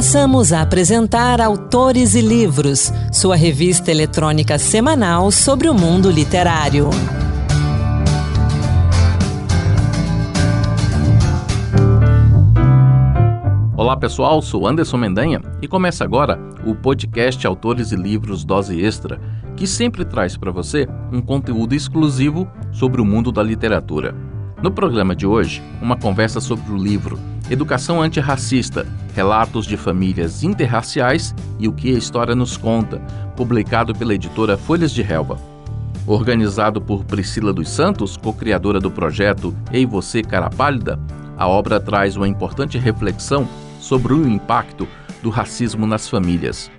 Passamos a apresentar Autores e Livros, sua revista eletrônica semanal sobre o mundo literário. Olá pessoal, sou Anderson Mendanha e começa agora o podcast Autores e Livros Dose Extra, que sempre traz para você um conteúdo exclusivo sobre o mundo da literatura. No programa de hoje, uma conversa sobre o livro Educação Antirracista, Relatos de Famílias Interraciais e o que a História nos Conta, publicado pela editora Folhas de Relva. Organizado por Priscila dos Santos, co-criadora do projeto Ei Você Cara Pálida, a obra traz uma importante reflexão sobre o impacto do racismo nas famílias.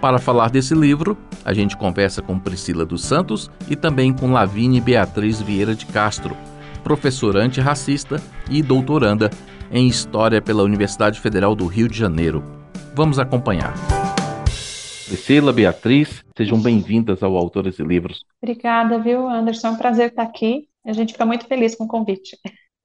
Para falar desse livro, a gente conversa com Priscila dos Santos e também com Lavine Beatriz Vieira de Castro, professora antirracista e doutoranda em História pela Universidade Federal do Rio de Janeiro. Vamos acompanhar. Priscila, Beatriz, sejam bem-vindas ao Autores e Livros. Obrigada, viu, Anderson? É um prazer estar aqui. A gente fica muito feliz com o convite.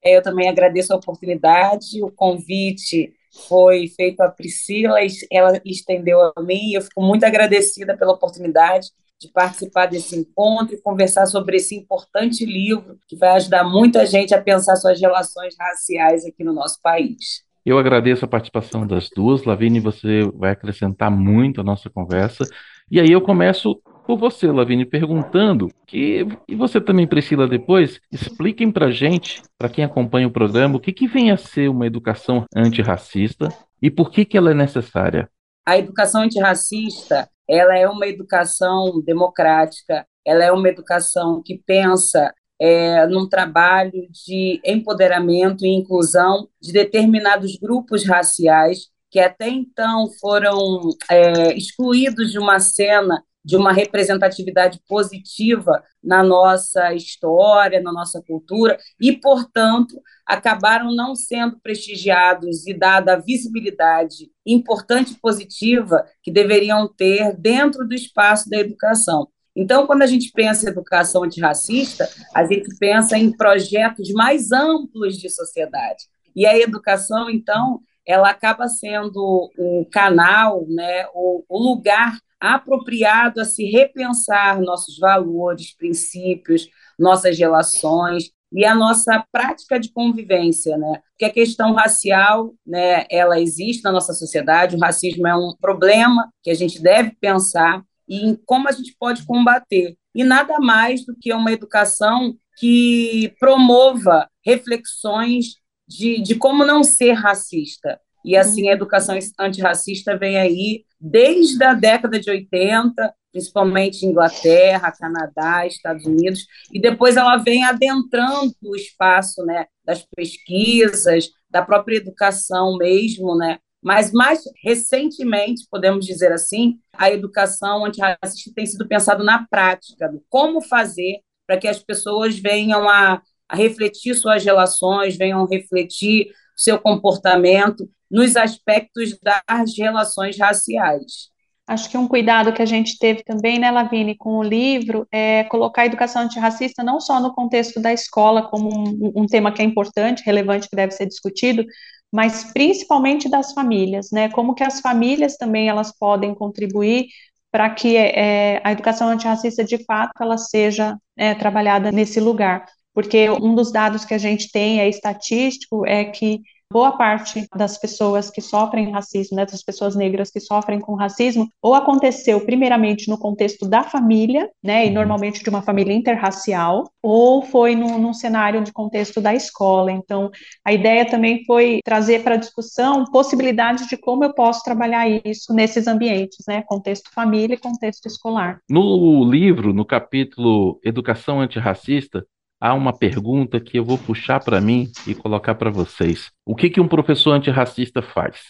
É, eu também agradeço a oportunidade, o convite foi feito a Priscila, ela estendeu a mim, e eu fico muito agradecida pela oportunidade de participar desse encontro e conversar sobre esse importante livro que vai ajudar muita gente a pensar suas relações raciais aqui no nosso país. Eu agradeço a participação das duas. Lavine, você vai acrescentar muito à nossa conversa. E aí eu começo por você, Lavine, perguntando que, e você também, Priscila, depois, expliquem para gente, para quem acompanha o programa, o que, que vem a ser uma educação antirracista e por que, que ela é necessária. A educação antirracista ela é uma educação democrática, ela é uma educação que pensa é, num trabalho de empoderamento e inclusão de determinados grupos raciais que até então foram é, excluídos de uma cena de uma representatividade positiva na nossa história, na nossa cultura, e, portanto, acabaram não sendo prestigiados e dada a visibilidade importante e positiva que deveriam ter dentro do espaço da educação. Então, quando a gente pensa em educação antirracista, a gente pensa em projetos mais amplos de sociedade. E a educação, então, ela acaba sendo o canal, né, o, o lugar apropriado a se repensar nossos valores, princípios, nossas relações e a nossa prática de convivência, né? Porque a questão racial, né, ela existe na nossa sociedade, o racismo é um problema que a gente deve pensar e em como a gente pode combater. E nada mais do que uma educação que promova reflexões de, de como não ser racista. E assim a educação antirracista vem aí desde a década de 80, principalmente Inglaterra, Canadá, Estados Unidos, e depois ela vem adentrando o espaço né, das pesquisas, da própria educação mesmo, né? Mas mais recentemente, podemos dizer assim, a educação antirracista tem sido pensada na prática, do como fazer para que as pessoas venham a, a refletir suas relações, venham refletir seu comportamento nos aspectos das relações raciais. Acho que um cuidado que a gente teve também, né, Lavine, com o livro, é colocar a educação antirracista não só no contexto da escola, como um, um tema que é importante, relevante, que deve ser discutido, mas principalmente das famílias, né? Como que as famílias também elas podem contribuir para que é, a educação antirracista de fato ela seja é, trabalhada nesse lugar. Porque um dos dados que a gente tem é estatístico é que boa parte das pessoas que sofrem racismo, né, das pessoas negras que sofrem com racismo, ou aconteceu primeiramente no contexto da família, né, e uhum. normalmente de uma família interracial, ou foi no, num cenário de contexto da escola. Então, a ideia também foi trazer para a discussão possibilidades de como eu posso trabalhar isso nesses ambientes, né, contexto família e contexto escolar. No livro, no capítulo Educação Antirracista, há uma pergunta que eu vou puxar para mim e colocar para vocês. O que, que um professor antirracista faz?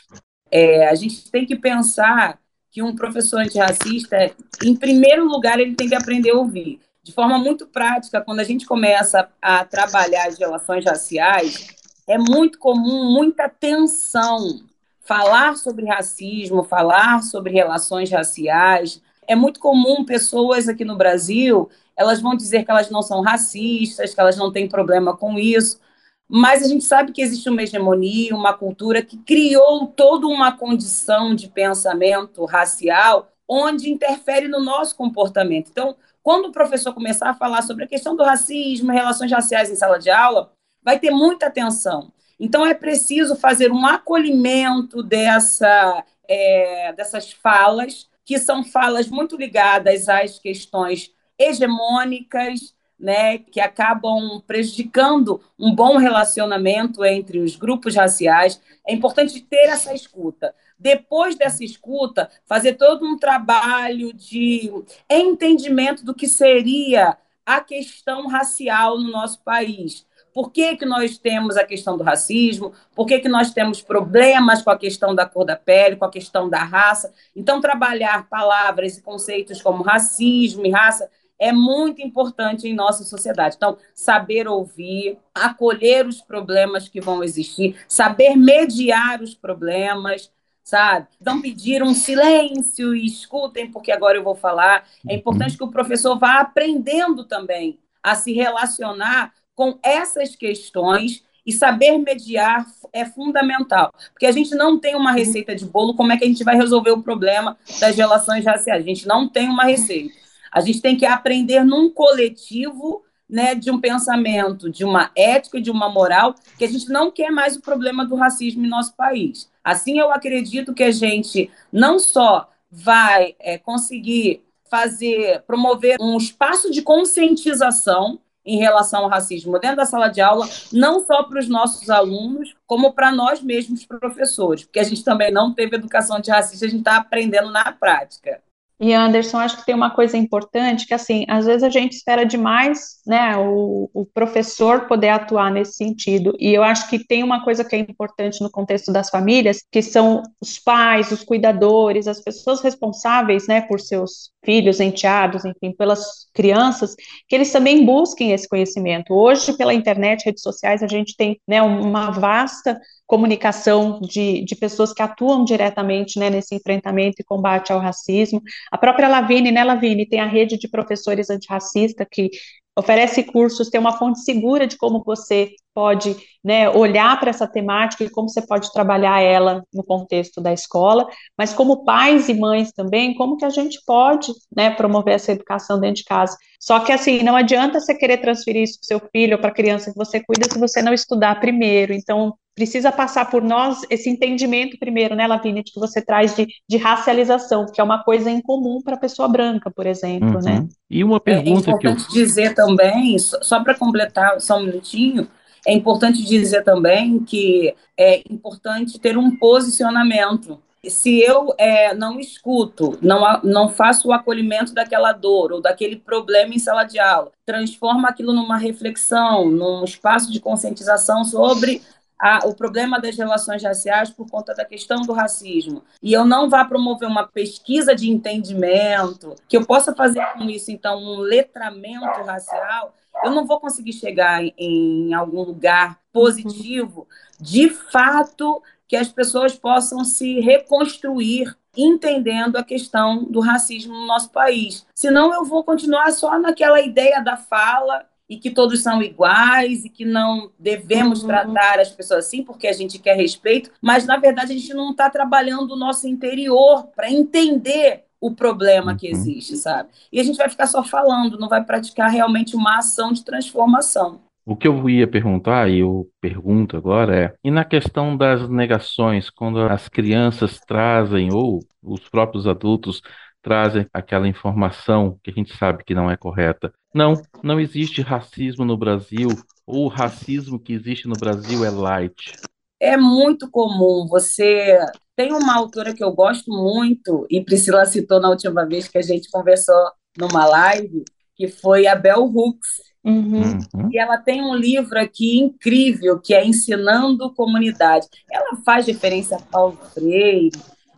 É, a gente tem que pensar que um professor antirracista, em primeiro lugar, ele tem que aprender a ouvir. De forma muito prática, quando a gente começa a trabalhar as relações raciais, é muito comum muita tensão. Falar sobre racismo, falar sobre relações raciais. É muito comum pessoas aqui no Brasil elas vão dizer que elas não são racistas, que elas não têm problema com isso, mas a gente sabe que existe uma hegemonia, uma cultura que criou toda uma condição de pensamento racial onde interfere no nosso comportamento. Então, quando o professor começar a falar sobre a questão do racismo, relações raciais em sala de aula, vai ter muita atenção. Então, é preciso fazer um acolhimento dessa, é, dessas falas, que são falas muito ligadas às questões hegemônicas, né, que acabam prejudicando um bom relacionamento entre os grupos raciais. É importante ter essa escuta. Depois dessa escuta, fazer todo um trabalho de entendimento do que seria a questão racial no nosso país. Por que, que nós temos a questão do racismo? Por que, que nós temos problemas com a questão da cor da pele, com a questão da raça? Então, trabalhar palavras e conceitos como racismo e raça é muito importante em nossa sociedade. Então, saber ouvir, acolher os problemas que vão existir, saber mediar os problemas, sabe? Não pedir um silêncio e escutem, porque agora eu vou falar. É importante que o professor vá aprendendo também a se relacionar com essas questões e saber mediar é fundamental, porque a gente não tem uma receita de bolo, como é que a gente vai resolver o problema das relações raciais? A gente não tem uma receita. A gente tem que aprender num coletivo, né, de um pensamento, de uma ética, de uma moral, que a gente não quer mais o problema do racismo em nosso país. Assim, eu acredito que a gente não só vai é, conseguir fazer, promover um espaço de conscientização em relação ao racismo dentro da sala de aula, não só para os nossos alunos, como para nós mesmos professores, porque a gente também não teve educação de racismo, a gente está aprendendo na prática. E Anderson, acho que tem uma coisa importante que assim, às vezes a gente espera demais, né, o, o, professor poder atuar nesse sentido. E eu acho que tem uma coisa que é importante no contexto das famílias, que são os pais, os cuidadores, as pessoas responsáveis, né, por seus filhos, enteados, enfim, pelas crianças, que eles também busquem esse conhecimento. Hoje, pela internet, redes sociais, a gente tem, né, uma vasta comunicação de, de pessoas que atuam diretamente né, nesse enfrentamento e combate ao racismo. A própria Lavine, né, Lavine, tem a rede de professores antirracistas que oferece cursos, tem uma fonte segura de como você pode né, olhar para essa temática e como você pode trabalhar ela no contexto da escola, mas como pais e mães também, como que a gente pode né, promover essa educação dentro de casa. Só que assim, não adianta você querer transferir isso para o seu filho ou para a criança que você cuida se você não estudar primeiro. Então, precisa passar por nós esse entendimento primeiro, né, Lavínia, que você traz de, de racialização, que é uma coisa incomum para a pessoa branca, por exemplo, né? uhum. né? E uma pergunta é importante que eu... dizer também, só, só para completar só um minutinho, é importante dizer também que é importante ter um posicionamento. Se eu é, não escuto, não, não faço o acolhimento daquela dor ou daquele problema em sala de aula, transforma aquilo numa reflexão, num espaço de conscientização sobre a, o problema das relações raciais por conta da questão do racismo, e eu não vá promover uma pesquisa de entendimento, que eu possa fazer com isso, então, um letramento racial, eu não vou conseguir chegar em, algum lugar positivo, de fato, que as pessoas possam se reconstruir entendendo a questão do racismo no nosso país. Senão eu vou continuar só naquela ideia da fala e que todos são iguais e que não devemos uhum. tratar as pessoas assim porque a gente quer respeito, mas na verdade a gente não está trabalhando o nosso interior para entender o problema que uhum. existe, sabe? E a gente vai ficar só falando, não vai praticar realmente uma ação de transformação. O que eu ia perguntar, e eu pergunto agora, é: e na questão das negações, quando as crianças trazem, ou os próprios adultos trazem aquela informação que a gente sabe que não é correta. Não, não existe racismo no Brasil, ou o racismo que existe no Brasil é light. É muito comum. Você tem uma autora que eu gosto muito, e Priscila citou na última vez que a gente conversou numa live, que foi a Bell Hooks. Uhum. Uhum. E ela tem um livro aqui incrível, que é Ensinando Comunidade. Ela faz referência a Paulo Freire,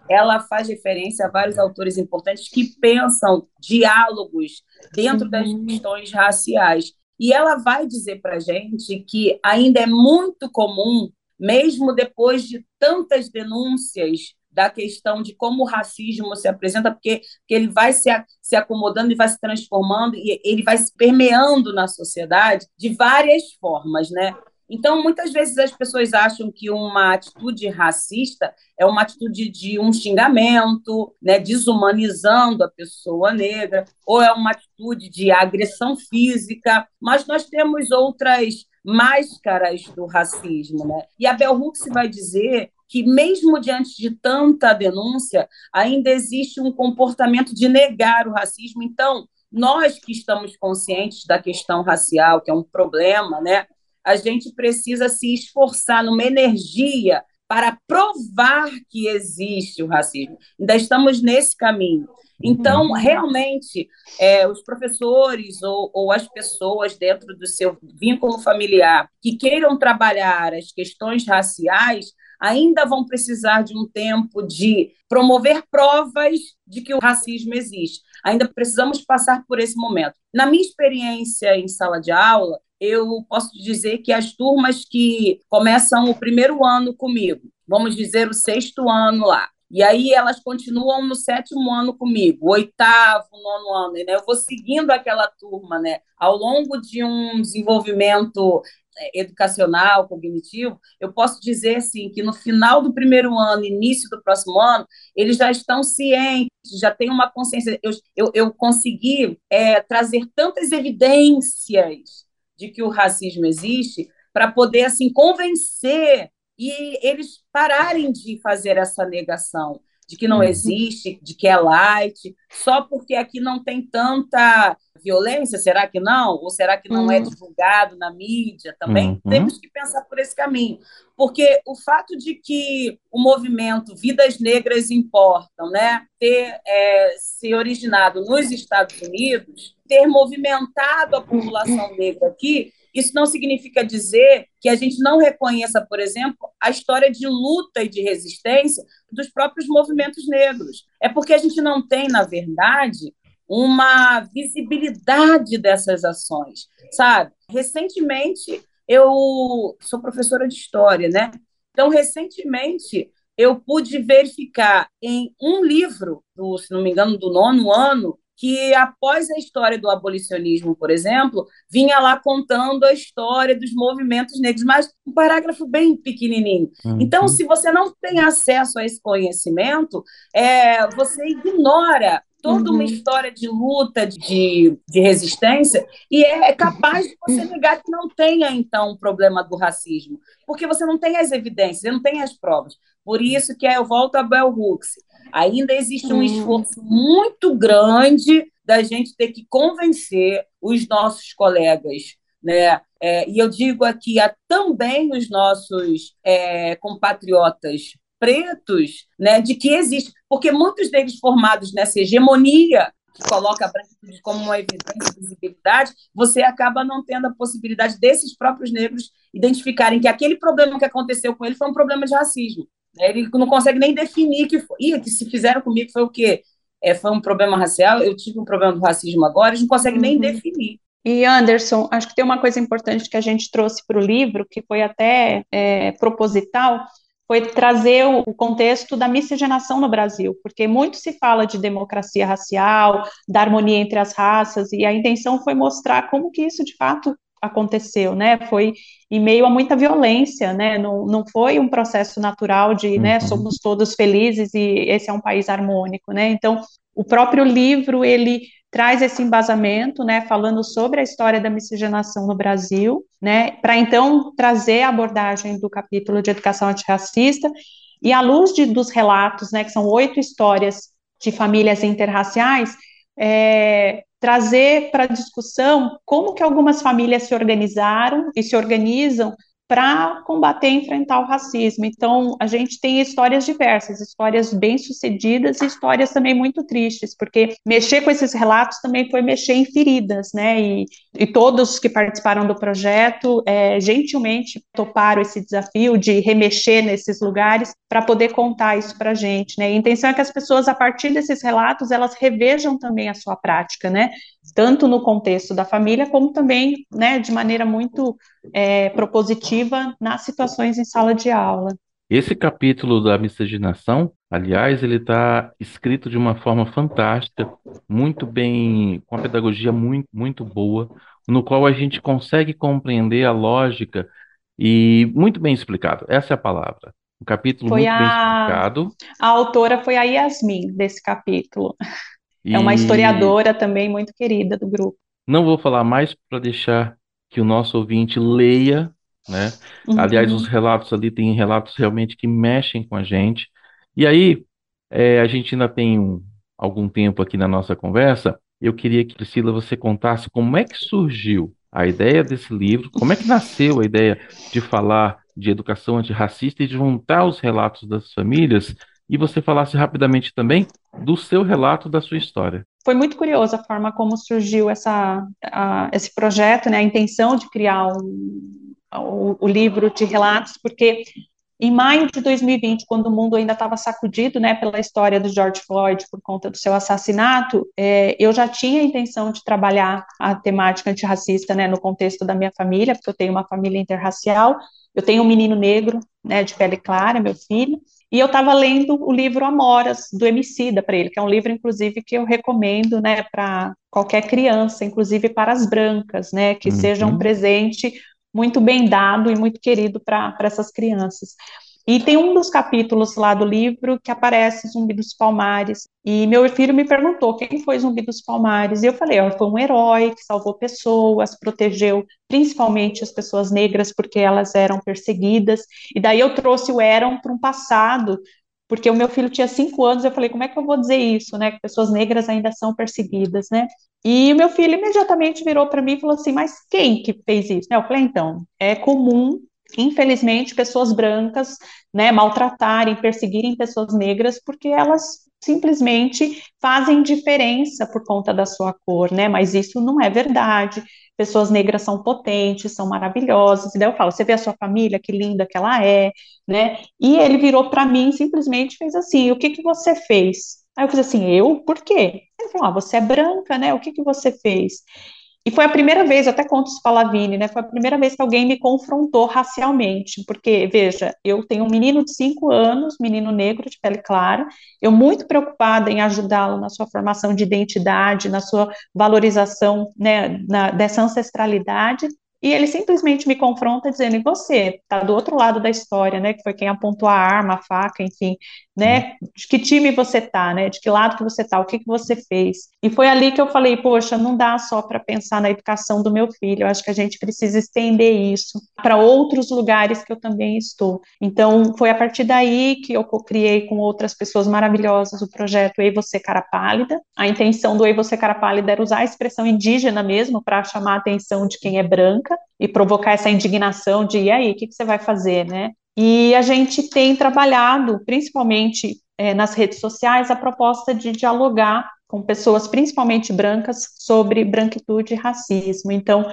ela faz referência a vários autores importantes que pensam diálogos dentro das uhum. questões raciais. E ela vai dizer para a gente que ainda é muito comum, mesmo depois de tantas denúncias da questão de como o racismo se apresenta, porque, porque ele vai se, se acomodando e vai se transformando e ele vai se permeando na sociedade de várias formas, né? Então, muitas vezes as pessoas acham que uma atitude racista é uma atitude de um xingamento, né, desumanizando a pessoa negra, ou é uma atitude de agressão física, mas nós temos outras máscaras do racismo, né? E a Bell Hooks vai dizer que mesmo diante de tanta denúncia, ainda existe um comportamento de negar o racismo. Então, nós que estamos conscientes da questão racial, que é um problema, né? A gente precisa se esforçar numa energia para provar que existe o racismo. Ainda estamos nesse caminho. Então, uhum. realmente, é, os professores ou, ou, as pessoas dentro do seu vínculo familiar que queiram trabalhar as questões raciais ainda vão precisar de um tempo de promover provas de que o racismo existe. Ainda precisamos passar por esse momento. Na minha experiência em sala de aula, eu posso dizer que as turmas que começam o primeiro ano comigo, vamos dizer o sexto ano lá, e aí elas continuam no sétimo ano comigo, oitavo, nono ano, né? Eu vou seguindo aquela turma, né? Ao longo de um desenvolvimento é, educacional, cognitivo, eu posso dizer assim que no final do primeiro ano, início do próximo ano, eles já estão cientes, já têm uma consciência. Eu, eu, eu consegui é, trazer tantas evidências de que o racismo existe para poder assim convencer e eles pararem de fazer essa negação de que não uhum. existe, de que é light, só porque aqui não tem tanta violência, será que não? Ou será que não é uhum. é divulgado na mídia também? Uhum. Temos que pensar por esse caminho, porque o fato de que o movimento Vidas Negras Importam, né, ter é, se originado nos Estados Unidos, ter movimentado a população negra aqui, isso não significa dizer que a gente não reconheça, por exemplo, a história de luta e de resistência dos próprios movimentos negros. É porque a gente não tem, na verdade, uma visibilidade dessas ações, sabe? Recentemente, eu sou professora de história, né? Então, recentemente, eu pude verificar em um livro, do, se não me engano, do nono ano, que após a história do abolicionismo, por exemplo, vinha lá contando a história dos movimentos negros, mas um parágrafo bem pequenininho. Uhum. Então, se você não tem acesso a esse conhecimento, é, você ignora toda uma uhum. história de luta, de, de resistência, e é, é capaz de você negar que não tenha, então, o um problema do racismo, porque você não tem as evidências, você não tem as provas. Por isso que eu volto a Bell Hooks. Ainda existe um esforço muito grande da gente ter que convencer os nossos colegas né? É, e eu digo aqui a também os nossos é, compatriotas pretos, né, de que existe, porque muitos deles formados nessa hegemonia que coloca a branquitude como uma evidência de visibilidade, você acaba não tendo a possibilidade desses próprios negros identificarem que aquele problema que aconteceu com ele foi um problema de racismo. Ele não consegue nem definir que foi. Ih, que se fizeram comigo foi o quê? É, foi um problema racial, eu tive um problema do racismo agora, eles não conseguem nem uhum. definir. E Anderson, acho que tem uma coisa importante que a gente trouxe para o livro, que foi até é, proposital, foi trazer o contexto da miscigenação no Brasil, porque muito se fala de democracia racial, da harmonia entre as raças, e a intenção foi mostrar como que isso de fato aconteceu, né? Foi em meio a muita violência, né? Não, não foi um processo natural de, né, uhum. somos todos felizes e esse é um país harmônico, né? Então, o próprio livro, ele traz esse embasamento, né, falando sobre a história da miscigenação no Brasil, né, para então trazer a abordagem do capítulo de educação antirracista e à luz de, dos relatos, né, que são oito histórias de famílias interraciais, é, trazer para discussão como que algumas famílias se organizaram e se organizam para combater e enfrentar o racismo. Então, a gente tem histórias diversas, histórias bem-sucedidas e histórias também muito tristes, porque mexer com esses relatos também foi mexer em feridas, né? E, e todos que participaram do projeto é, gentilmente toparam esse desafio de remexer nesses lugares para poder contar isso para a gente, né? A intenção é que as pessoas, a partir desses relatos, elas revejam também a sua prática, né? Tanto no contexto da família, como também, né, de maneira muito é, propositiva nas situações em sala de aula. Esse capítulo da miscigenação, aliás, ele está escrito de uma forma fantástica, muito bem, com uma pedagogia muito, muito boa, no qual a gente consegue compreender a lógica E muito bem explicado, essa é a palavra. Um capítulo Foi muito bem a, explicado. a autora foi a Yasmin desse capítulo. É uma E historiadora também muito querida do grupo. não vou falar mais para deixar que o nosso ouvinte leia, né? Aliás, os Uhum. relatos ali têm relatos realmente que mexem com a gente. E aí, é, a gente ainda tem um- algum tempo aqui na nossa conversa. Eu queria que, Priscila, você contasse como é que surgiu a ideia desse livro, como é que nasceu a ideia de falar de educação antirracista e de juntar os relatos das famílias, e você falasse rapidamente também do seu relato, da sua história. Foi muito curiosa a forma como surgiu essa, a- esse projeto, né, a intenção de criar um- o, o livro de relatos, porque em maio de 2020, quando o mundo ainda estava sacudido, né, pela história do George Floyd por conta do seu assassinato, é, eu já tinha a intenção de trabalhar a temática antirracista, né, no contexto da minha família, porque eu tenho uma família interracial, eu tenho um menino negro, né, de pele clara, meu filho, e eu estava lendo o livro Amoras, do Emicida, para ele, que é um livro, inclusive, que eu recomendo, né, para qualquer criança, inclusive para as brancas, né, que seja um Uhum. presente muito bem dado e muito querido para essas crianças. E tem um dos capítulos lá do livro que aparece Zumbi dos Palmares. E meu filho me perguntou quem foi Zumbi dos Palmares. E eu falei, ó, foi um herói que salvou pessoas, protegeu principalmente as pessoas negras porque elas eram perseguidas. E daí eu trouxe o Eram para um passado, porque o meu filho tinha cinco anos. Eu falei, como é que eu vou dizer isso, né? Que pessoas negras ainda são perseguidas, né? E o meu filho imediatamente virou para mim e falou assim: Mas quem que fez isso? Eu falei: Então, é comum, infelizmente, pessoas brancas né, maltratarem, perseguirem pessoas negras porque elas simplesmente fazem diferença por conta da sua cor, né? Mas isso não é verdade. Pessoas negras são potentes, são maravilhosas. E daí eu falo: Você vê a sua família, que linda que ela é, né? E ele virou para mim simplesmente fez assim: O que que você fez? Aí eu fiz assim: Eu? Por quê? Ele falou: ah, você é branca, né? O que que você fez? E foi a primeira vez, até conto isso para a Lavigne, né? Foi a primeira vez que alguém me confrontou racialmente, porque, veja, eu tenho um menino de cinco anos, menino negro de pele clara, eu muito preocupada em ajudá-lo na sua formação de identidade, na sua valorização, né, na, dessa ancestralidade, e ele simplesmente me confronta dizendo, e você, tá do outro lado da história, né, que foi quem apontou a arma, a faca, enfim, né, de que time você tá, né, de que lado que você tá, o que que você fez. E foi ali que eu falei, poxa, não dá só para pensar na educação do meu filho, eu acho que a gente precisa estender isso para outros lugares que eu também estou. Então, foi a partir daí que eu criei com outras pessoas maravilhosas o projeto Ei Você Cara Pálida. A intenção do Ei Você Cara Pálida era usar a expressão indígena mesmo para chamar a atenção de quem é branca e provocar essa indignação de, e aí, o que, que você vai fazer, né? E a gente tem trabalhado, principalmente é, nas redes sociais, a proposta de dialogar com pessoas, principalmente brancas, sobre branquitude e racismo. Então,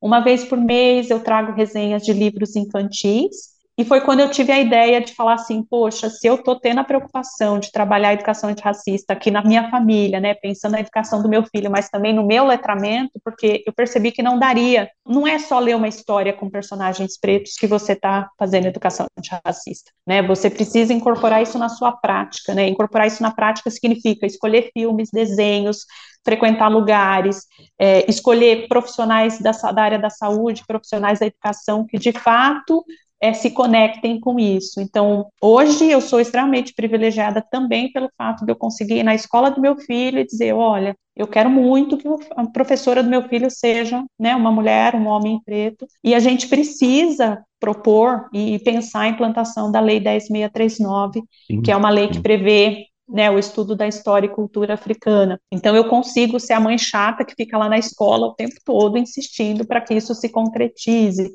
uma vez por mês eu trago resenhas de livros infantis, e foi quando eu tive a ideia de falar assim, poxa, se eu estou tendo a preocupação de trabalhar a educação antirracista aqui na minha família, né, pensando na educação do meu filho, mas também no meu letramento, porque eu percebi que não daria, não é só ler uma história com personagens pretos que você está fazendo educação antirracista, né, você precisa incorporar isso na sua prática, né, incorporar isso na prática significa escolher filmes, desenhos, frequentar lugares, é, escolher profissionais da, da área da saúde, profissionais da educação que de fato é, se conectem com isso. Então, hoje eu sou extremamente privilegiada também pelo fato de eu conseguir ir na escola do meu filho e dizer, olha, eu quero muito que a professora do meu filho seja, né, uma mulher, um homem preto, e a gente precisa propor e pensar a implantação da Lei 10.639, Sim, que é uma lei que prevê né, o estudo da história e cultura africana. Então, eu consigo ser a mãe chata que fica lá na escola o tempo todo insistindo para que isso se concretize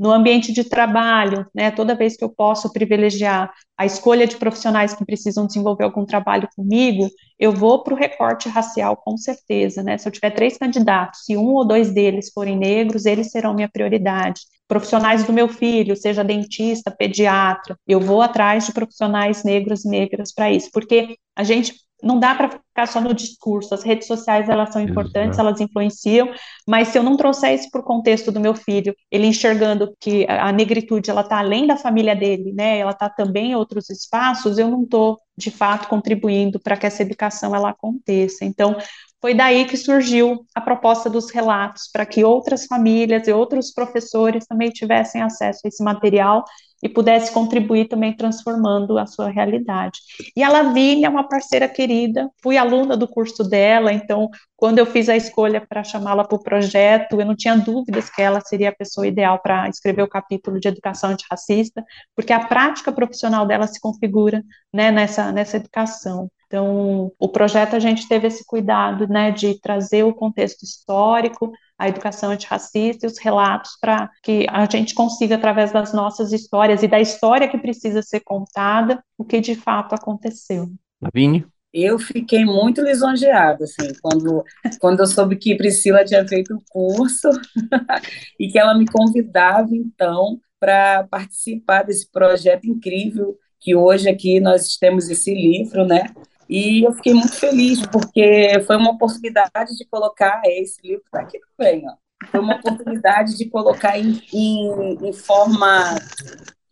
no ambiente de trabalho, né, toda vez que eu posso privilegiar a escolha de profissionais que precisam desenvolver algum trabalho comigo, eu vou para o recorte racial com certeza, né, se eu tiver três candidatos, se um ou dois deles forem negros, eles serão minha prioridade. Profissionais do meu filho, seja dentista, pediatra, eu vou atrás de profissionais negros e negras para isso, porque a gente não dá para ficar só no discurso. As redes sociais elas são importantes, Exato. elas influenciam, mas se eu não trouxer isso para o contexto do meu filho, ele enxergando que a negritude ela está além da família dele, né? Ela está também em outros espaços, eu não estou de fato contribuindo para que essa educação ela aconteça. Então, foi daí que surgiu a proposta dos relatos, para que outras famílias e outros professores também tivessem acesso a esse material e pudesse contribuir também transformando a sua realidade. E a Lavínia é uma parceira querida, fui aluna do curso dela, então quando eu fiz a escolha para chamá-la para o projeto, eu não tinha dúvidas que ela seria a pessoa ideal para escrever o capítulo de educação antirracista, porque a prática profissional dela se configura né, nessa, nessa educação. Então, o projeto a gente teve esse cuidado, né, de trazer o contexto histórico, a educação antirracista e os relatos para que a gente consiga, através das nossas histórias e da história que precisa ser contada, o que de fato aconteceu. Lavínia? Eu fiquei muito lisonjeada, assim, quando, quando eu soube que Priscila tinha feito o curso e que ela me convidava, então, para participar desse projeto incrível que hoje aqui nós temos esse livro, né? E eu fiquei muito feliz, porque foi uma oportunidade de colocar esse livro está aqui também, ó. Foi uma oportunidade de colocar em, em, em forma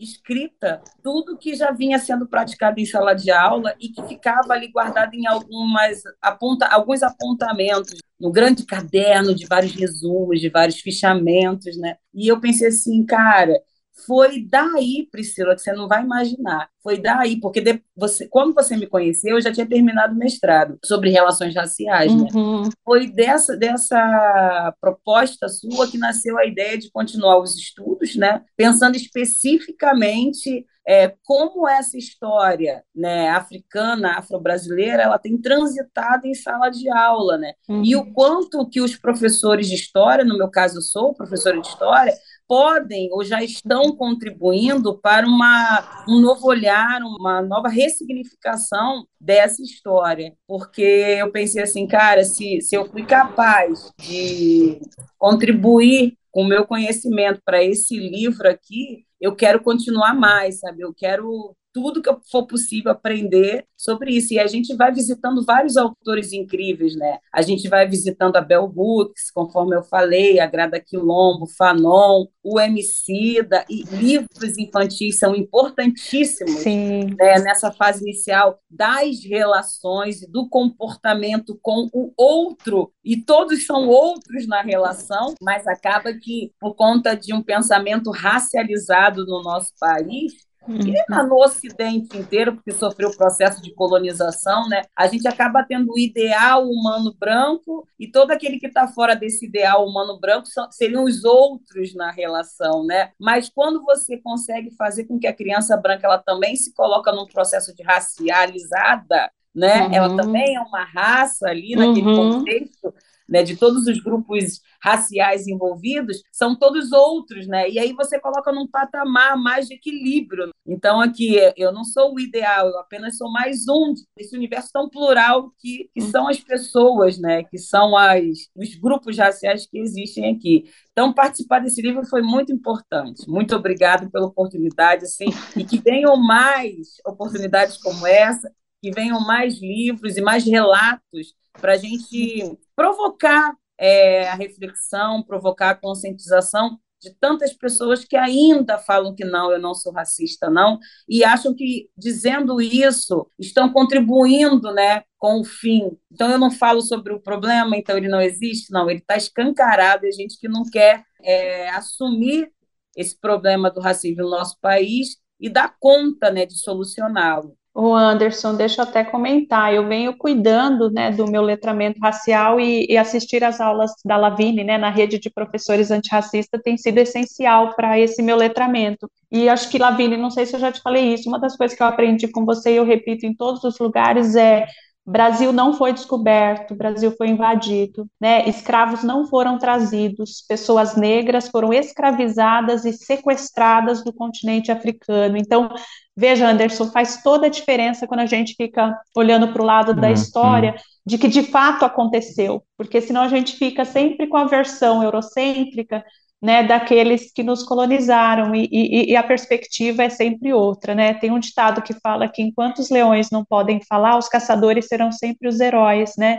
escrita tudo que já vinha sendo praticado em sala de aula e que ficava ali guardado em algumas aponta, alguns apontamentos no grande caderno de vários resumos, de vários fichamentos, né? E eu pensei assim, cara, foi daí, Priscila, que você não vai imaginar. Foi daí, porque de, você, quando você me conheceu, eu já tinha terminado o mestrado sobre relações raciais. Né? Uhum. Foi dessa, dessa proposta sua que nasceu a ideia de continuar os estudos, né? pensando especificamente é, como essa história né, africana, afro-brasileira, ela tem transitado em sala de aula, né? Uhum. E o quanto que os professores de história, no meu caso eu sou professora de história, podem ou já estão contribuindo para uma, um novo olhar, uma nova ressignificação dessa história. Porque eu pensei assim, cara, se, se eu fui capaz de contribuir com o meu conhecimento para esse livro aqui, eu quero continuar mais, sabe? Eu quero tudo que for possível aprender sobre isso. E a gente vai visitando vários autores incríveis, né? A gente vai visitando a Bell Hooks, conforme eu falei, a Grada Quilombo, Fanon, o Emicida, e livros infantis são importantíssimos né, nessa fase inicial das relações e do comportamento com o outro, e todos são outros na relação, mas acaba que, por conta de um pensamento racializado no nosso país, e no Ocidente inteiro, porque sofreu o processo de colonização, né? A gente acaba tendo o ideal humano branco e todo aquele que está fora desse ideal humano branco são, seriam os outros na relação, né? Mas quando você consegue fazer com que a criança branca ela também se coloca num processo de racializada, né? Uhum. Ela também é uma raça ali naquele uhum. contexto né, de todos os grupos raciais envolvidos, são todos outros, né? E aí você coloca num patamar mais de equilíbrio. Então, aqui, eu não sou o ideal, eu apenas sou mais um desse universo tão plural que, que são as pessoas, né? Que são as, os grupos raciais que existem aqui. Então, participar desse livro foi muito importante. Muito obrigado pela oportunidade, assim, e que venham mais oportunidades como essa, que venham mais livros e mais relatos para a gente provocar é, a reflexão, provocar a conscientização de tantas pessoas que ainda falam que não, eu não sou racista, não, e acham que dizendo isso estão contribuindo né, com o fim. Então eu não falo sobre o problema, então ele não existe, não, ele está escancarado, a gente que não quer é, assumir esse problema do racismo no nosso país e dar conta né, de solucioná-lo. O Anderson, deixa eu até comentar, eu venho cuidando, né, do meu letramento racial e, e assistir às aulas da Lavine, né, na rede de professores antirracistas tem sido essencial para esse meu letramento. E acho que, Lavine, não sei se eu já te falei isso, uma das coisas que eu aprendi com você e eu repito em todos os lugares é Brasil não foi descoberto, Brasil foi invadido, né? Escravos não foram trazidos, pessoas negras foram escravizadas e sequestradas do continente africano. Então, veja, Anderson, faz toda a diferença quando a gente fica olhando para o lado da uhum, história de que de fato aconteceu, porque senão a gente fica sempre com a versão eurocêntrica né, daqueles que nos colonizaram, e, e, e, a perspectiva é sempre outra, né, tem um ditado que fala que enquanto os leões não podem falar, os caçadores serão sempre os heróis, né,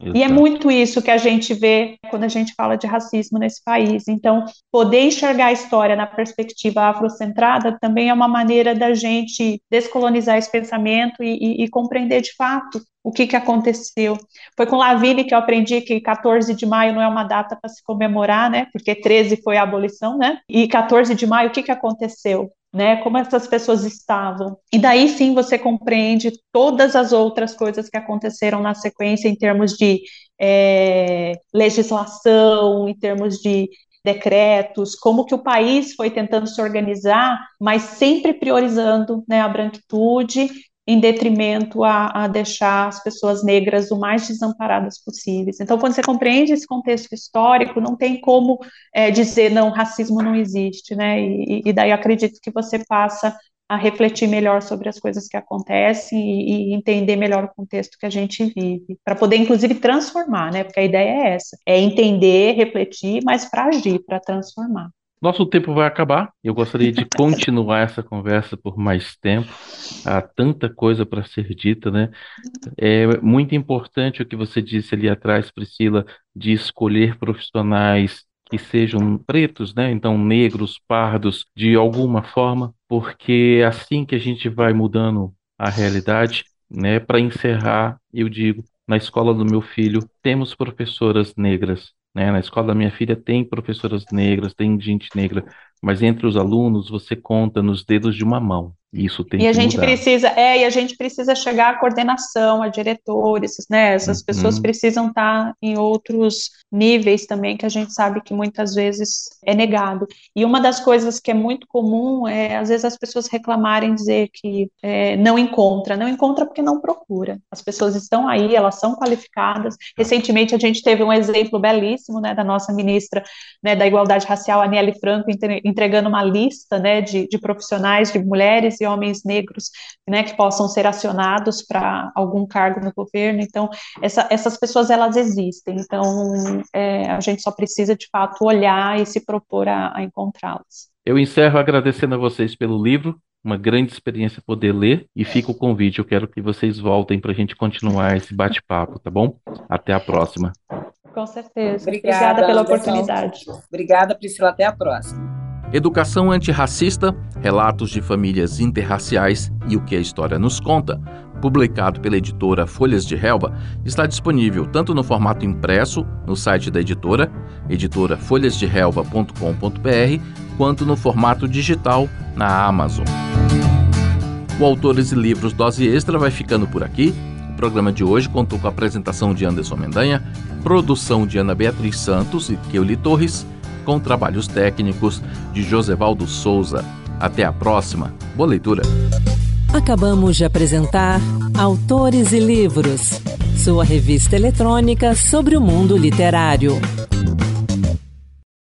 Exato. E é muito isso que a gente vê quando a gente fala de racismo nesse país. Então, poder enxergar a história na perspectiva afrocentrada também é uma maneira da gente descolonizar esse pensamento e, e, e compreender de fato o que, que aconteceu. Foi com Lavigne que eu aprendi que 14 de maio não é uma data para se comemorar, né? Porque 13 foi a abolição, né? E 14 de maio, o que, que aconteceu? Né, como essas pessoas estavam. E daí sim você compreende todas as outras coisas que aconteceram na sequência em termos de é, legislação, em termos de decretos, como que o país foi tentando se organizar, mas sempre priorizando né, a branquitude em detrimento a, a, deixar as pessoas negras o mais desamparadas possíveis. Então, quando você compreende esse contexto histórico, não tem como é, dizer, não, racismo não existe, né? E, e, daí acredito que você passa a refletir melhor sobre as coisas que acontecem e, e entender melhor o contexto que a gente vive, para poder, inclusive, transformar, né? Porque a ideia é essa, é entender, refletir, mas para agir, para transformar. Nosso tempo vai acabar. Eu gostaria de continuar essa conversa por mais tempo. Há tanta coisa para ser dita, né? É muito importante o que você disse ali atrás, Priscila, de escolher profissionais que sejam pretos, né? Então, negros, pardos, de alguma forma, porque é assim que a gente vai mudando a realidade, né? Para encerrar, eu digo, na escola do meu filho, temos professoras negras, né? Na escola da minha filha tem professoras negras, tem gente negra, mas entre os alunos você conta nos dedos de uma mão. Isso tem e a gente mudar. precisa, é, e a gente precisa chegar à coordenação, a diretores, né? Essas uhum. pessoas precisam estar em outros níveis também que a gente sabe que muitas vezes é negado. E uma das coisas que é muito comum é às vezes as pessoas reclamarem dizer que é, não encontra, não encontra porque não procura. As pessoas estão aí, elas são qualificadas. Recentemente a gente teve um exemplo belíssimo, né, da nossa ministra, né, da Igualdade Racial, Aniele Franco, entregando uma lista, né, de, de profissionais, de mulheres e homens negros, né, que possam ser acionados para algum cargo no governo. Então, essa, essas pessoas elas existem. Então, é, a gente só precisa de fato olhar e se propor a, a encontrá-las. Eu encerro agradecendo a vocês pelo livro, uma grande experiência poder ler e fica o convite. Eu quero que vocês voltem para a gente continuar esse bate-papo, tá bom? Até a próxima. Com certeza. Obrigada, Obrigada pela oportunidade. Obrigada, Priscila. Até a próxima. Educação Antirracista, Relatos de Famílias Interraciais e o que a História nos Conta, publicado pela editora Folhas de Relva, está disponível tanto no formato impresso, no site da editora, editorafolhasderelva.com.br, quanto no formato digital, na Amazon. O Autores e Livros Dose Extra vai ficando por aqui. O programa de hoje contou com a apresentação de Anderson Mendanha, produção de Ana Beatriz Santos e Keuli Torres, com trabalhos técnicos de Josevaldo Souza. Até a próxima. Boa leitura. Acabamos de apresentar Autores e Livros, sua revista eletrônica sobre o mundo literário.